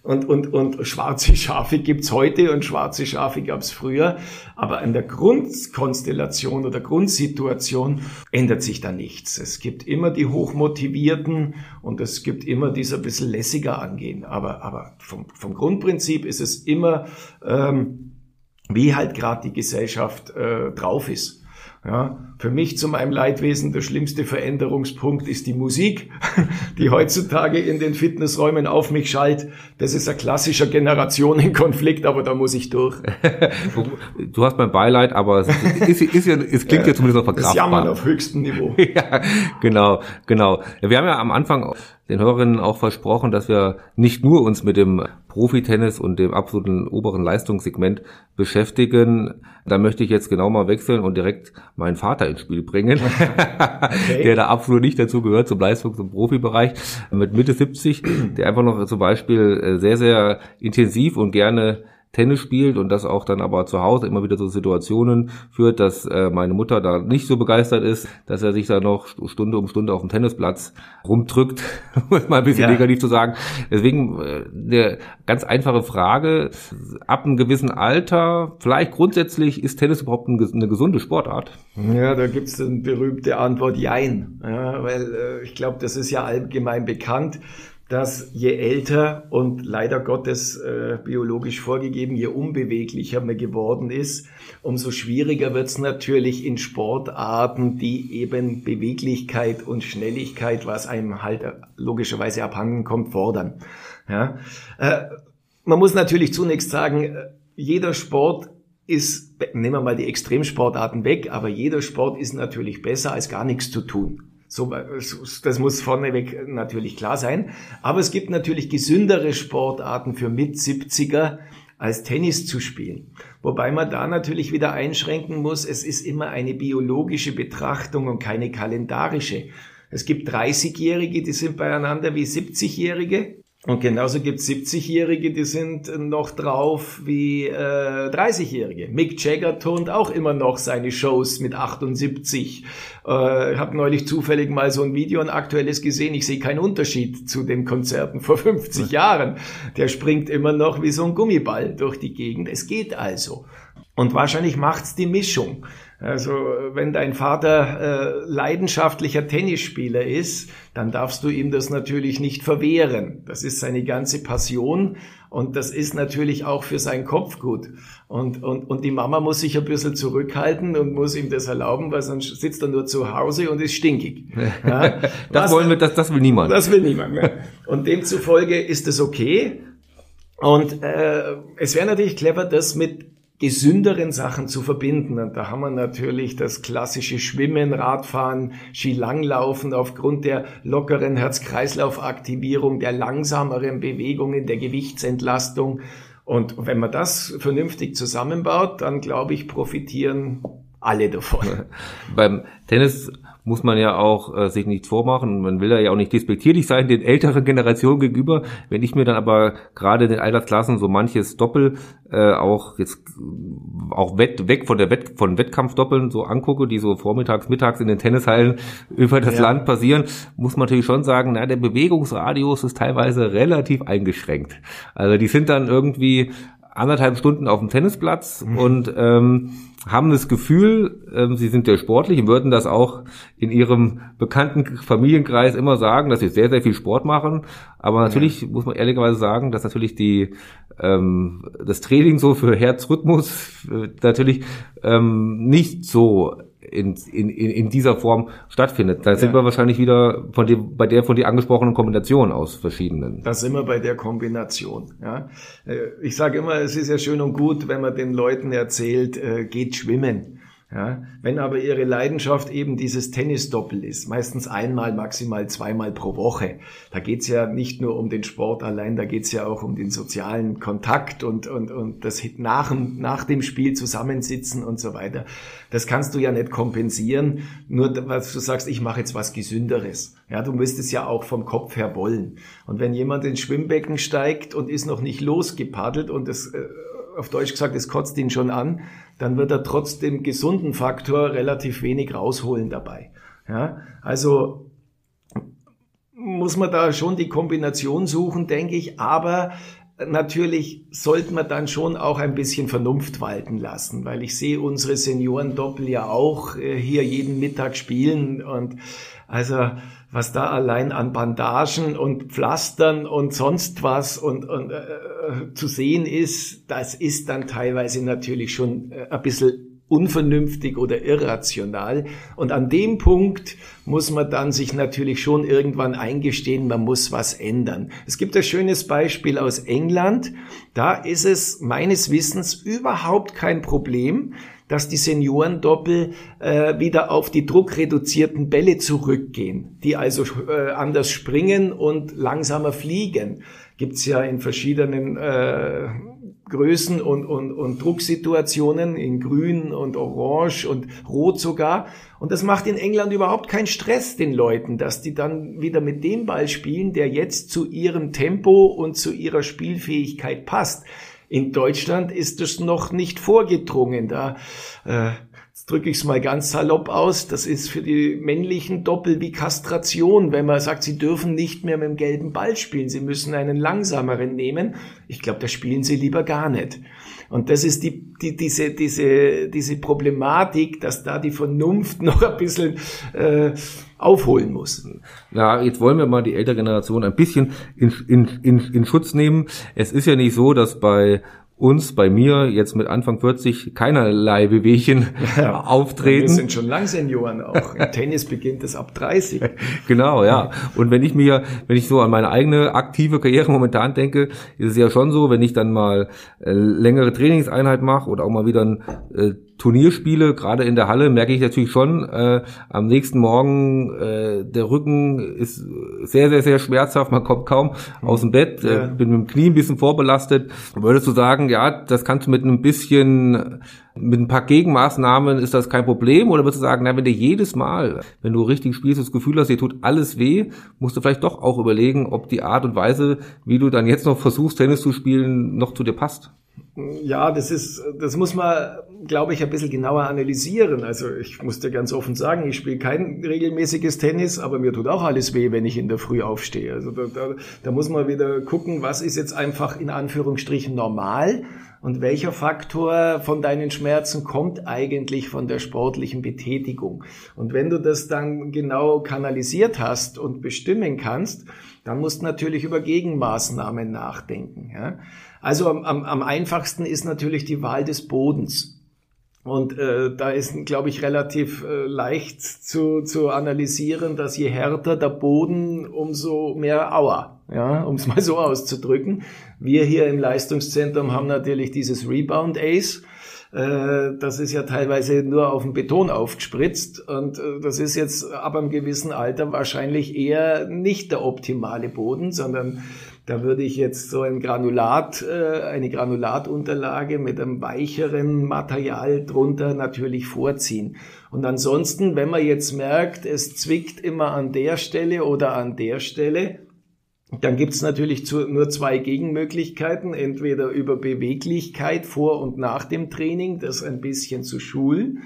Und, und, und schwarze Schafe gibt's heute und schwarze Schafe gab's früher. Aber an der Grundkonstellation oder Grundsituation ändert sich da nichts. Es gibt immer die Hochmotivierten und es gibt immer dieser bisschen lässiger angehen. Aber, aber vom, vom Grundprinzip ist es immer, ähm, wie halt gerade die Gesellschaft äh, drauf ist. Ja, für mich zu meinem Leidwesen der schlimmste Veränderungspunkt ist die Musik, die heutzutage in den Fitnessräumen auf mich schallt. Das ist ein klassischer Generationenkonflikt, aber da muss ich durch. Du hast mein Beileid, aber es, ist, ist ja, es klingt ja zumindest noch verkraftbar. Das Jammern auf höchstem Niveau. ja, genau, genau. Wir haben ja am Anfang den Hörerinnen auch versprochen, dass wir nicht nur uns mit dem Profitennis und dem absoluten oberen Leistungssegment beschäftigen. Da möchte ich jetzt genau mal wechseln und direkt meinen Vater ins Spiel bringen, okay. der da absolut nicht dazu gehört zum Leistungs- und Profibereich, mit Mitte 70, der einfach noch zum Beispiel äh, sehr, sehr intensiv und gerne Tennis spielt und das auch dann aber zu Hause immer wieder so Situationen führt, dass äh, meine Mutter da nicht so begeistert ist, dass er sich da noch Stunde um Stunde auf dem Tennisplatz rumdrückt, um es mal ein bisschen ja. negativ zu sagen. Deswegen äh, eine ganz einfache Frage, ab einem gewissen Alter, vielleicht grundsätzlich, ist Tennis überhaupt eine gesunde Sportart? Ja, da gibt's eine berühmte Antwort Jein, ja, weil äh, ich glaube, das ist ja allgemein bekannt dass je älter und leider Gottes äh, biologisch vorgegeben, je unbeweglicher man geworden ist, umso schwieriger wird es natürlich in Sportarten, die eben Beweglichkeit und Schnelligkeit, was einem halt logischerweise abhanden kommt, fordern. Ja? Äh, man muss natürlich zunächst sagen, äh, jeder Sport ist, nehmen wir mal die Extremsportarten weg, aber jeder Sport ist natürlich besser als gar nichts zu tun. So, das muss vorneweg natürlich klar sein. Aber es gibt natürlich gesündere Sportarten für Mit-70er als Tennis zu spielen. Wobei man da natürlich wieder einschränken muss, es ist immer eine biologische Betrachtung und keine kalendarische. Es gibt 30-Jährige, die sind beieinander wie 70-Jährige. Und genauso gibt es 70-Jährige, die sind noch drauf wie äh, 30-Jährige. Mick Jagger turnt auch immer noch seine Shows mit 78. Äh, ich habe neulich zufällig mal so ein Video, ein aktuelles gesehen. Ich sehe keinen Unterschied zu den Konzerten vor 50 Jahren. Der springt immer noch wie so ein Gummiball durch die Gegend. Es geht also. Und wahrscheinlich macht's die Mischung. Also wenn dein Vater äh, leidenschaftlicher Tennisspieler ist, dann darfst du ihm das natürlich nicht verwehren. Das ist seine ganze Passion und das ist natürlich auch für seinen Kopf gut. Und, und, und die Mama muss sich ein bisschen zurückhalten und muss ihm das erlauben, weil sonst sitzt er nur zu Hause und ist stinkig. Ja? das Was, wollen wir, das, das will niemand. Das will niemand. Ne? Und demzufolge ist es okay. Und äh, es wäre natürlich clever, das mit gesünderen Sachen zu verbinden. Und da haben wir natürlich das klassische Schwimmen, Radfahren, Skilanglaufen aufgrund der lockeren Herz-Kreislauf-Aktivierung, der langsameren Bewegungen, der Gewichtsentlastung. Und wenn man das vernünftig zusammenbaut, dann glaube ich, profitieren alle davon. Beim Tennis muss man ja auch äh, sich nicht vormachen. Man will ja auch nicht despektierlich sein den älteren Generationen gegenüber. Wenn ich mir dann aber gerade in den Altersklassen so manches Doppel äh, auch jetzt auch wett, weg von der Wett, von Wettkampfdoppeln so angucke, die so vormittags, mittags in den Tennishallen über das ja. Land passieren, muss man natürlich schon sagen, na, der Bewegungsradius ist teilweise relativ eingeschränkt. Also die sind dann irgendwie anderthalb Stunden auf dem Tennisplatz mhm. und ähm, haben das Gefühl, ähm, sie sind sehr sportlich und würden das auch in ihrem bekannten Familienkreis immer sagen, dass sie sehr, sehr viel Sport machen. Aber natürlich ja. muss man ehrlicherweise sagen, dass natürlich die ähm, das Training so für Herzrhythmus äh, natürlich ähm, nicht so in, in, in dieser Form stattfindet. Da sind wir wahrscheinlich wieder von dem, bei der von dir angesprochenen Kombination aus verschiedenen. Da sind wir bei der Kombination. Ja. Äh, ich sage immer, es ist ja schön und gut, wenn man den Leuten erzählt, äh, geht schwimmen. Ja, wenn aber ihre Leidenschaft eben dieses Tennisdoppel ist, meistens einmal, maximal zweimal pro Woche, da geht's ja nicht nur um den Sport allein, da geht's ja auch um den sozialen Kontakt und, und, und das nach, nach dem Spiel zusammensitzen und so weiter. Das kannst du ja nicht kompensieren, nur was du sagst, ich mache jetzt was Gesünderes. Ja, du müsstest ja auch vom Kopf her wollen. Und wenn jemand ins Schwimmbecken steigt und ist noch nicht losgepaddelt und das, äh, auf Deutsch gesagt, es kotzt ihn schon an, dann wird er trotz dem gesunden Faktor relativ wenig rausholen dabei. Ja, also muss man da schon die Kombination suchen, denke ich, aber natürlich sollte man dann schon auch ein bisschen Vernunft walten lassen, weil ich sehe unsere Seniorendoppel ja auch äh, hier jeden Mittag spielen und also was da allein an Bandagen und Pflastern und sonst was und, und äh, äh zu sehen ist, das ist dann teilweise natürlich schon äh, ein bisschen unvernünftig oder irrational. Und an dem Punkt muss man dann sich natürlich schon irgendwann eingestehen, man muss was ändern. Es gibt ein schönes Beispiel aus England. Da ist es meines Wissens überhaupt kein Problem, dass die Seniorendoppel äh, wieder auf die druckreduzierten Bälle zurückgehen, die also äh, anders springen und langsamer fliegen. Gibt's ja in verschiedenen äh, Größen und, und, und Drucksituationen in grün und orange und rot sogar. Und das macht in England überhaupt keinen Stress den Leuten, dass die dann wieder mit dem Ball spielen, der jetzt zu ihrem Tempo und zu ihrer Spielfähigkeit passt. In Deutschland ist es noch nicht vorgedrungen. Da äh, drücke ich es mal ganz salopp aus, das ist für die männlichen Doppel wie Kastration, wenn man sagt, sie dürfen nicht mehr mit dem gelben Ball spielen, sie müssen einen langsameren nehmen. Ich glaube, da spielen sie lieber gar nicht. Und das ist die, die, diese, diese, diese Problematik, dass da die Vernunft noch ein bisschen äh, aufholen muss. Na, jetzt wollen wir mal die ältere Generation ein bisschen in, in, in, in Schutz nehmen. Es ist ja nicht so, dass bei uns, bei mir, jetzt mit Anfang 40 keinerlei Bewegchen ja, auftreten. Wir sind schon lang Senioren auch. Im Tennis beginnt es ab 30. Genau, ja. Und wenn ich mir, wenn ich so an meine eigene aktive Karriere momentan denke, ist es ja schon so, wenn ich dann mal äh, längere Trainingseinheit mache oder auch mal wieder ein äh, Turnierspiele, gerade in der Halle, merke ich natürlich schon, äh, am nächsten Morgen äh, der Rücken ist sehr, sehr, sehr schmerzhaft, man kommt kaum aus dem Bett, äh, bin mit dem Knie ein bisschen vorbelastet. Würdest du sagen, ja, das kannst du mit ein bisschen, mit ein paar Gegenmaßnahmen ist das kein Problem? Oder würdest du sagen, na, wenn du jedes Mal, wenn du richtig spielst, das Gefühl hast, dir tut alles weh, musst du vielleicht doch auch überlegen, ob die Art und Weise, wie du dann jetzt noch versuchst, Tennis zu spielen, noch zu dir passt? Ja, das ist, das muss man, glaube ich, ein bisschen genauer analysieren. Also ich muss dir ganz offen sagen, ich spiele kein regelmäßiges Tennis, aber mir tut auch alles weh, wenn ich in der Früh aufstehe. Also da, da, da muss man wieder gucken, was ist jetzt einfach in Anführungsstrichen normal und welcher Faktor von deinen Schmerzen kommt eigentlich von der sportlichen Betätigung. Und wenn du das dann genau kanalisiert hast und bestimmen kannst, dann musst du natürlich über Gegenmaßnahmen nachdenken. Ja? Also am, am, am einfachsten ist natürlich die Wahl des Bodens. Und äh, da ist, glaube ich, relativ äh, leicht zu, zu analysieren, dass je härter der Boden, umso mehr Aua, ja, um es mal so auszudrücken. Wir hier im Leistungszentrum haben natürlich dieses Rebound Ace. Äh, das ist ja teilweise nur auf dem Beton aufgespritzt und äh, das ist jetzt ab einem gewissen Alter wahrscheinlich eher nicht der optimale Boden, sondern da würde ich jetzt so ein Granulat, äh, eine Granulatunterlage mit einem weicheren Material drunter natürlich vorziehen. Und ansonsten, wenn man jetzt merkt, es zwickt immer an der Stelle oder an der Stelle, dann gibt's natürlich nur zwei Gegenmöglichkeiten. Entweder über Beweglichkeit vor und nach dem Training, das ein bisschen zu schulen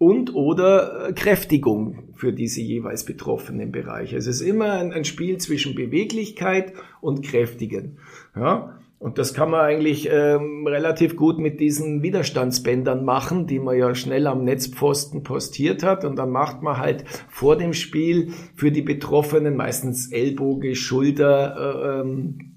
und oder äh, Kräftigung für diese jeweils betroffenen Bereiche. Es ist immer ein, ein Spiel zwischen Beweglichkeit und Kräftigen. Ja? Und das kann man eigentlich ähm, relativ gut mit diesen Widerstandsbändern machen, die man ja schnell am Netzpfosten postiert hat. Und dann macht man halt vor dem Spiel für die Betroffenen meistens Ellbogen, Schulter, äh, ähm,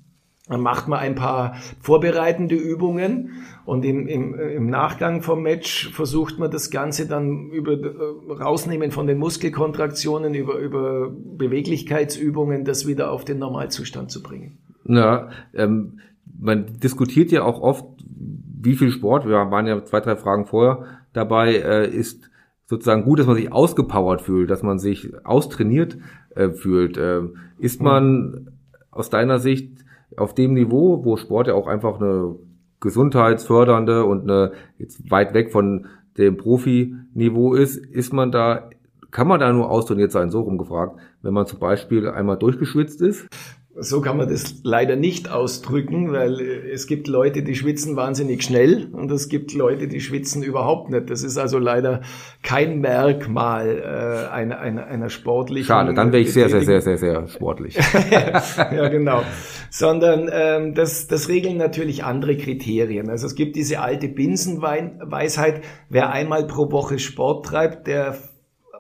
dann macht man ein paar vorbereitende Übungen und im, im, im Nachgang vom Match versucht man das Ganze dann über äh, rausnehmen von den Muskelkontraktionen, über, über Beweglichkeitsübungen, das wieder auf den Normalzustand zu bringen. Ja, ähm, man diskutiert ja auch oft, wie viel Sport, wir waren ja zwei, drei Fragen vorher dabei, äh, ist sozusagen gut, dass man sich ausgepowert fühlt, dass man sich austrainiert äh, fühlt. Äh, ist man aus deiner Sicht auf dem Niveau, wo Sport ja auch einfach eine gesundheitsfördernde und eine jetzt weit weg von dem Profi-Niveau ist, ist man da, kann man da nur austrainiert sein, so rumgefragt, wenn man zum Beispiel einmal durchgeschwitzt ist? So kann man das leider nicht ausdrücken, weil äh, es gibt Leute, die schwitzen wahnsinnig schnell und es gibt Leute, die schwitzen überhaupt nicht. Das ist also leider kein Merkmal äh, einer, einer, einer sportlichen. Schade, dann wäre ich sehr, sehr, sehr, sehr, sehr sportlich. ja, genau. Sondern ähm, das, das regeln natürlich andere Kriterien. Also es gibt diese alte Binsenweisheit, wer einmal pro Woche Sport treibt, der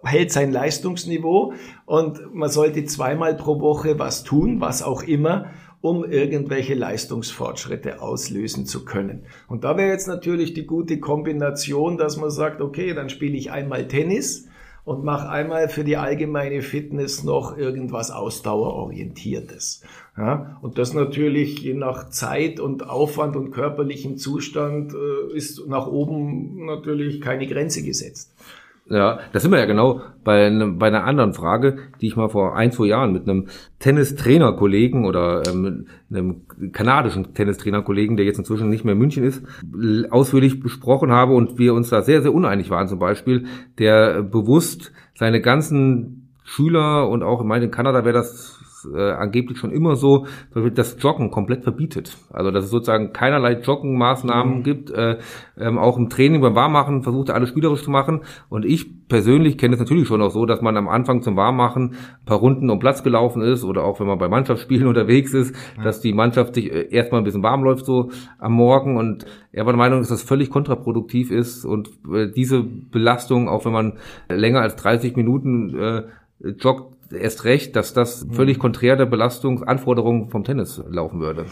hält sein Leistungsniveau und man sollte zweimal pro Woche was tun, was auch immer, um irgendwelche Leistungsfortschritte auslösen zu können. Und da wäre jetzt natürlich die gute Kombination, dass man sagt, okay, dann spiele ich einmal Tennis und mache einmal für die allgemeine Fitness noch irgendwas Ausdauerorientiertes. Ja, und das natürlich je nach Zeit und Aufwand und körperlichem Zustand äh, ist nach oben natürlich keine Grenze gesetzt. Ja, das sind wir ja genau bei, bei einer anderen Frage, die ich mal vor ein, zwei Jahren mit einem Tennistrainer-Kollegen oder ähm, einem kanadischen Tennistrainer-Kollegen, der jetzt inzwischen nicht mehr in München ist, ausführlich besprochen habe und wir uns da sehr, sehr uneinig waren zum Beispiel, der bewusst seine ganzen Schüler und auch in meinem Kanada wäre das äh, angeblich schon immer so, das Joggen komplett verbietet. Also dass es sozusagen keinerlei Joggenmaßnahmen mhm. gibt. Äh, ähm, auch im Training beim Warmmachen versucht er alles spielerisch zu machen. Und ich persönlich kenne es natürlich schon auch so, dass man am Anfang zum Warmmachen ein paar Runden um Platz gelaufen ist oder auch wenn man bei Mannschaftsspielen unterwegs ist, ja. dass die Mannschaft sich äh, erstmal ein bisschen warm läuft so am Morgen. Und er war der Meinung, dass das völlig kontraproduktiv ist und äh, diese Belastung, auch wenn man länger als 30 Minuten äh, joggt, erst recht, dass das völlig konträr der Belastungsanforderungen vom Tennis laufen würde.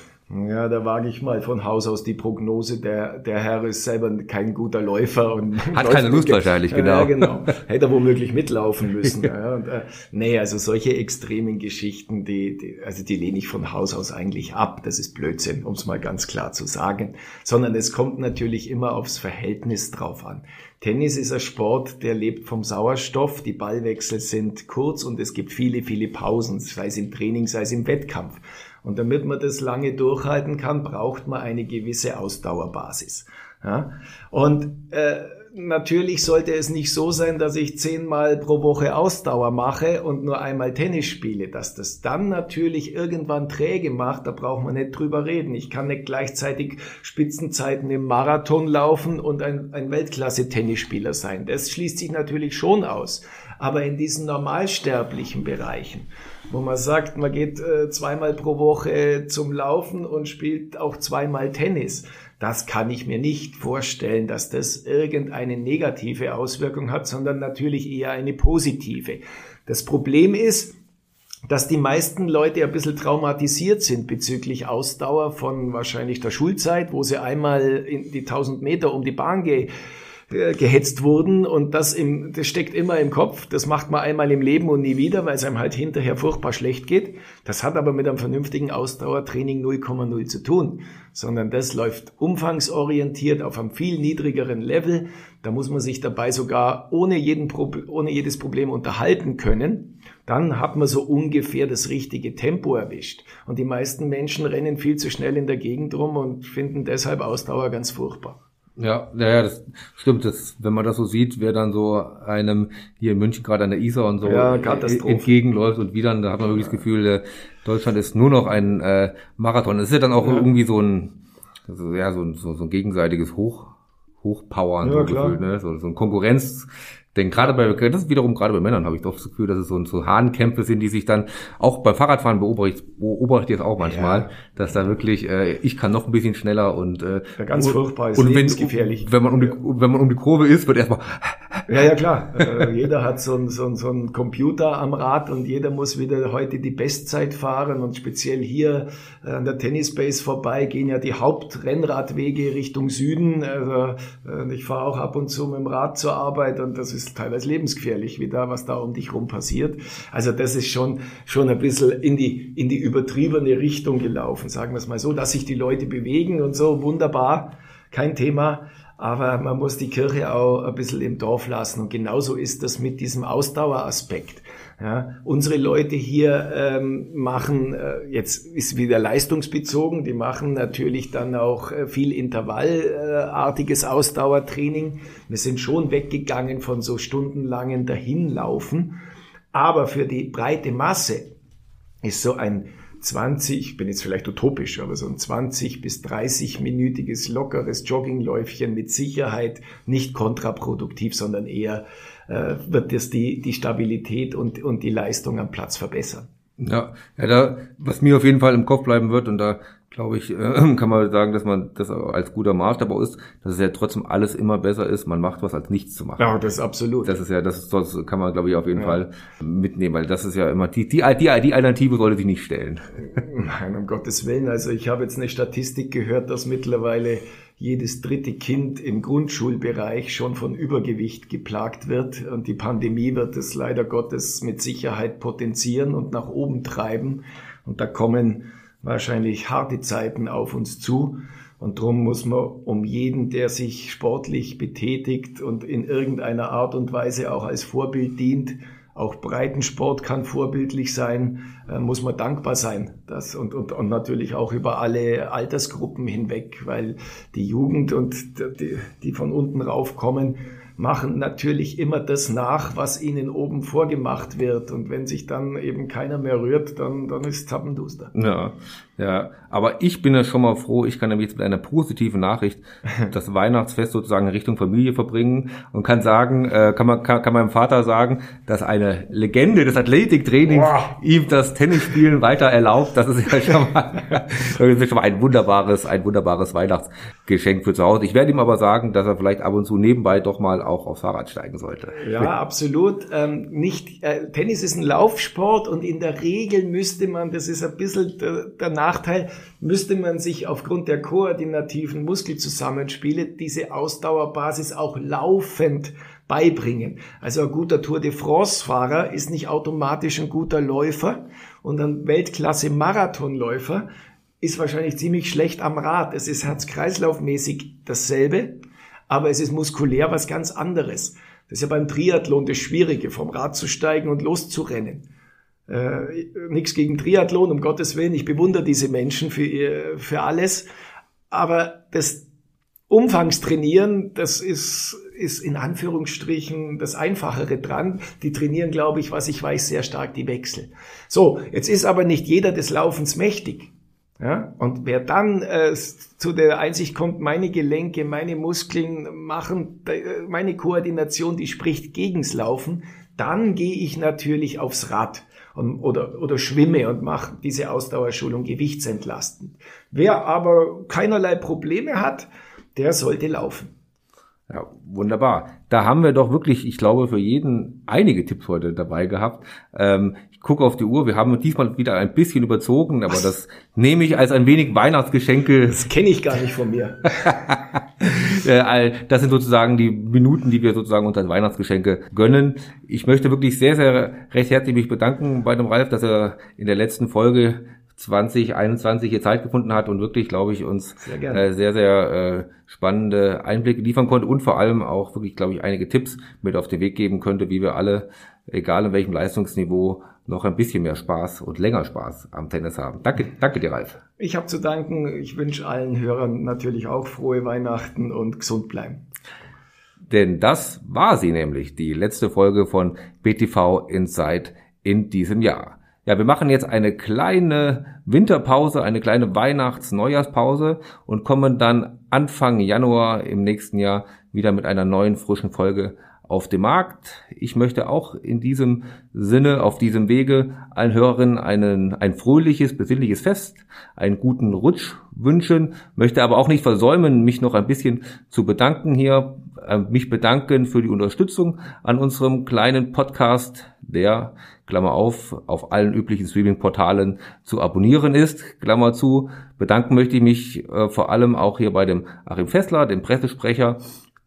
Ja, da wage ich mal von Haus aus die Prognose, der, der Herr ist selber kein guter Läufer und hat keine Lust wahrscheinlich, genau. Ja, genau. Hätte er womöglich mitlaufen müssen. ja. Und, äh, nee, also solche extremen Geschichten, die, die, also die lehne ich von Haus aus eigentlich ab. Das ist Blödsinn, um es mal ganz klar zu sagen. Sondern es kommt natürlich immer aufs Verhältnis drauf an. Tennis ist ein Sport, der lebt vom Sauerstoff. Die Ballwechsel sind kurz und es gibt viele, viele Pausen, sei es im Training, sei es im Wettkampf. Und damit man das lange durchhalten kann, braucht man eine gewisse Ausdauerbasis. Ja? Und äh, natürlich sollte es nicht so sein, dass ich zehnmal pro Woche Ausdauer mache und nur einmal Tennis spiele. Dass das dann natürlich irgendwann träge macht, da braucht man nicht drüber reden. Ich kann nicht gleichzeitig Spitzenzeiten im Marathon laufen und ein, ein Weltklasse-Tennisspieler sein. Das schließt sich natürlich schon aus. Aber in diesen normalsterblichen Bereichen, wo man sagt, man geht äh, zweimal pro Woche zum Laufen und spielt auch zweimal Tennis, das kann ich mir nicht vorstellen, dass das irgendeine negative Auswirkung hat, sondern natürlich eher eine positive. Das Problem ist, dass die meisten Leute ein bisschen traumatisiert sind bezüglich Ausdauer von wahrscheinlich der Schulzeit, wo sie einmal in die 1000 Meter um die Bahn gehen gehetzt wurden und das, im, das steckt immer im Kopf. Das macht man einmal im Leben und nie wieder, weil es einem halt hinterher furchtbar schlecht geht. Das hat aber mit einem vernünftigen Ausdauertraining 0,0 zu tun, sondern das läuft umfangsorientiert auf einem viel niedrigeren Level. Da muss man sich dabei sogar ohne, jeden ohne jedes Problem unterhalten können. Dann hat man so ungefähr das richtige Tempo erwischt. Und die meisten Menschen rennen viel zu schnell in der Gegend rum und finden deshalb Ausdauer ganz furchtbar. Ja, ja, das stimmt. Das, wenn man das so sieht, wer dann so einem hier in München gerade an der Isar und so ja, entgegenläuft und wieder, da hat man wirklich das Gefühl, äh, Deutschland ist nur noch ein äh, Marathon. Es ist ja dann auch ja. irgendwie so ein, also, ja, so ein, so, so ein gegenseitiges Hoch, Hochpowern, ja, so, Gefühl, ne? so, so ein Konkurrenz denn gerade bei, das ist wiederum gerade bei Männern habe ich doch das Gefühl, dass es so, so Hahnkämpfe sind, die sich dann auch beim Fahrradfahren beobachte, beobachte ich es auch manchmal, ja. dass da wirklich, äh, ich kann noch ein bisschen schneller und äh, ja, ganz furchtbar ist und wenn, gefährlich. Wenn man um die, wenn man um die Kurve ist, wird erstmal ja, ja, klar. Äh, jeder hat so ein, so, ein, so ein Computer am Rad und jeder muss wieder heute die Bestzeit fahren und speziell hier äh, an der Tennisbase vorbei gehen ja die Hauptrennradwege Richtung Süden. Also äh, ich fahre auch ab und zu mit dem Rad zur Arbeit und das ist teilweise lebensgefährlich, wie da, was da um dich rum passiert. Also das ist schon, schon ein bisschen in die, in die übertriebene Richtung gelaufen, sagen wir es mal so, dass sich die Leute bewegen und so, wunderbar, kein Thema aber man muss die Kirche auch ein bisschen im Dorf lassen. Und genauso ist das mit diesem Ausdaueraspekt. Ja, unsere Leute hier ähm, machen, äh, jetzt ist wieder leistungsbezogen, die machen natürlich dann auch äh, viel intervallartiges Ausdauertraining. Wir sind schon weggegangen von so stundenlangen Dahinlaufen. Aber für die breite Masse ist so ein 20, ich bin jetzt vielleicht utopisch, aber so ein 20 bis 30-minütiges lockeres Joggingläufchen mit Sicherheit nicht kontraproduktiv, sondern eher äh, wird das die, die Stabilität und, und die Leistung am Platz verbessern. Ja, ja da, was mir auf jeden Fall im Kopf bleiben wird, und da glaube ich, äh, kann man sagen, dass man das als guter Maßstab ist, dass es ja trotzdem alles immer besser ist, man macht was als nichts zu machen. Ja, das ist absolut. Das ist ja, das, ist, das kann man, glaube ich, auf jeden ja. Fall mitnehmen, weil das ist ja immer, die, die, die, die Alternative sollte sich nicht stellen. Nein, um Gottes Willen. Also ich habe jetzt eine Statistik gehört, dass mittlerweile jedes dritte Kind im Grundschulbereich schon von Übergewicht geplagt wird. Und die Pandemie wird es leider Gottes mit Sicherheit potenzieren und nach oben treiben. Und da kommen wahrscheinlich harte Zeiten auf uns zu. Und darum muss man um jeden, der sich sportlich betätigt und in irgendeiner Art und Weise auch als Vorbild dient, auch Breitensport kann vorbildlich sein, äh, muss man dankbar sein. Das und, und, und natürlich auch über alle Altersgruppen hinweg, weil die Jugend und die, die von unten raufkommen, machen natürlich immer das nach, was ihnen oben vorgemacht wird. Und wenn sich dann eben keiner mehr rührt, dann, dann ist Zappenduster. Ja, ja. Aber ich bin ja schon mal froh, ich kann nämlich jetzt mit einer positiven Nachricht das Weihnachtsfest sozusagen in Richtung Familie verbringen und kann sagen, äh, kann man kann, kann meinem Vater sagen, dass eine Legende des Athletiktrainings wow. ihm das Tennisspielen weiter erlaubt. Das ist ja schon mal, das ist schon mal ein wunderbares, ein wunderbares Weihnachtsgeschenk für zu Hause. Ich werde ihm aber sagen, dass er vielleicht ab und zu nebenbei doch mal auch aufs Fahrrad steigen sollte. Ja, absolut. Ähm, nicht, äh, Tennis ist ein Laufsport und in der Regel müsste man, das ist ein bisschen der, der Nachteil, müsste man sich aufgrund der koordinativen Muskelzusammenspiele diese Ausdauerbasis auch laufend beibringen. Also ein guter Tour de France-Fahrer ist nicht automatisch ein guter Läufer und ein Weltklasse-Marathonläufer ist wahrscheinlich ziemlich schlecht am Rad. Es ist herz-kreislaufmäßig dasselbe, aber es ist muskulär was ganz anderes. Das ist ja beim Triathlon das Schwierige, vom Rad zu steigen und loszurennen. Äh, Nichts gegen Triathlon, um Gottes Willen. Ich bewundere diese Menschen für, ihr, für alles. Aber das Umfangstrainieren, das ist, ist in Anführungsstrichen das Einfachere dran. Die trainieren, glaube ich, was ich weiß, sehr stark die Wechsel. So, jetzt ist aber nicht jeder des Laufens mächtig. Ja? Und wer dann äh, zu der Einsicht kommt, meine Gelenke, meine Muskeln machen, meine Koordination, die spricht gegens Laufen, dann gehe ich natürlich aufs Rad und, oder, oder schwimme und mache diese Ausdauerschulung gewichtsentlastend. Wer aber keinerlei Probleme hat, der sollte laufen. Ja, wunderbar. Da haben wir doch wirklich, ich glaube, für jeden einige Tipps heute dabei gehabt. Ähm, ich gucke auf die Uhr, wir haben diesmal wieder ein bisschen überzogen, aber Was? das nehme ich als ein wenig Weihnachtsgeschenke. Das kenne ich gar nicht von mir. Äh, das sind sozusagen die Minuten, die wir sozusagen uns als Weihnachtsgeschenke gönnen. Ich möchte wirklich sehr, sehr recht herzlich mich bedanken bei dem Ralf, dass er in der letzten Folge 2021 hier Zeit gefunden hat und wirklich, glaube ich, uns sehr, äh, sehr, sehr äh, spannende Einblicke liefern konnte und vor allem auch wirklich, glaube ich, einige Tipps mit auf den Weg geben könnte, wie wir alle, egal in welchem Leistungsniveau, noch ein bisschen mehr Spaß und länger Spaß am Tennis haben. Danke, danke dir, Ralf. Ich habe zu danken. Ich wünsche allen Hörern natürlich auch frohe Weihnachten und gesund bleiben. Denn das war sie nämlich, die letzte Folge von BTV Insight in diesem Jahr. Ja, wir machen jetzt eine kleine Winterpause, eine kleine Weihnachts-Neujahrspause und kommen dann Anfang Januar im nächsten Jahr wieder mit einer neuen frischen Folge auf dem Markt. Ich möchte auch in diesem Sinne, auf diesem Wege allen Hörerinnen einen, ein fröhliches, besinnliches Fest, einen guten Rutsch wünschen, möchte aber auch nicht versäumen, mich noch ein bisschen zu bedanken hier, äh, mich bedanken für die Unterstützung an unserem kleinen Podcast, der Klammer auf, auf allen üblichen Streaming-Portalen zu abonnieren ist, Klammer zu. Bedanken möchte ich mich äh, vor allem auch hier bei dem Achim Fessler, dem Pressesprecher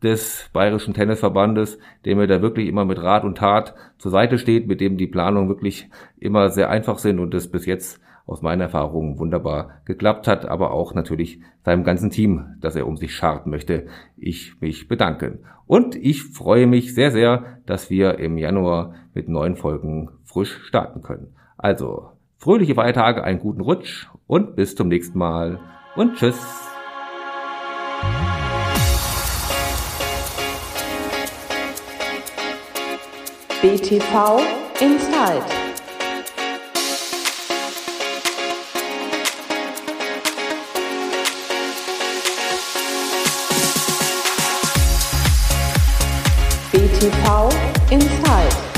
des Bayerischen Tennisverbandes, der mir da wirklich immer mit Rat und Tat zur Seite steht, mit dem die Planungen wirklich immer sehr einfach sind und das bis jetzt aus meiner Erfahrung wunderbar geklappt hat, aber auch natürlich seinem ganzen Team, das er um sich schart, möchte ich mich bedanken. Und ich freue mich sehr, sehr, dass wir im Januar mit neuen Folgen frisch starten können. Also, fröhliche Feiertage, einen guten Rutsch und bis zum nächsten Mal und tschüss. BTV Insight. TV Insight.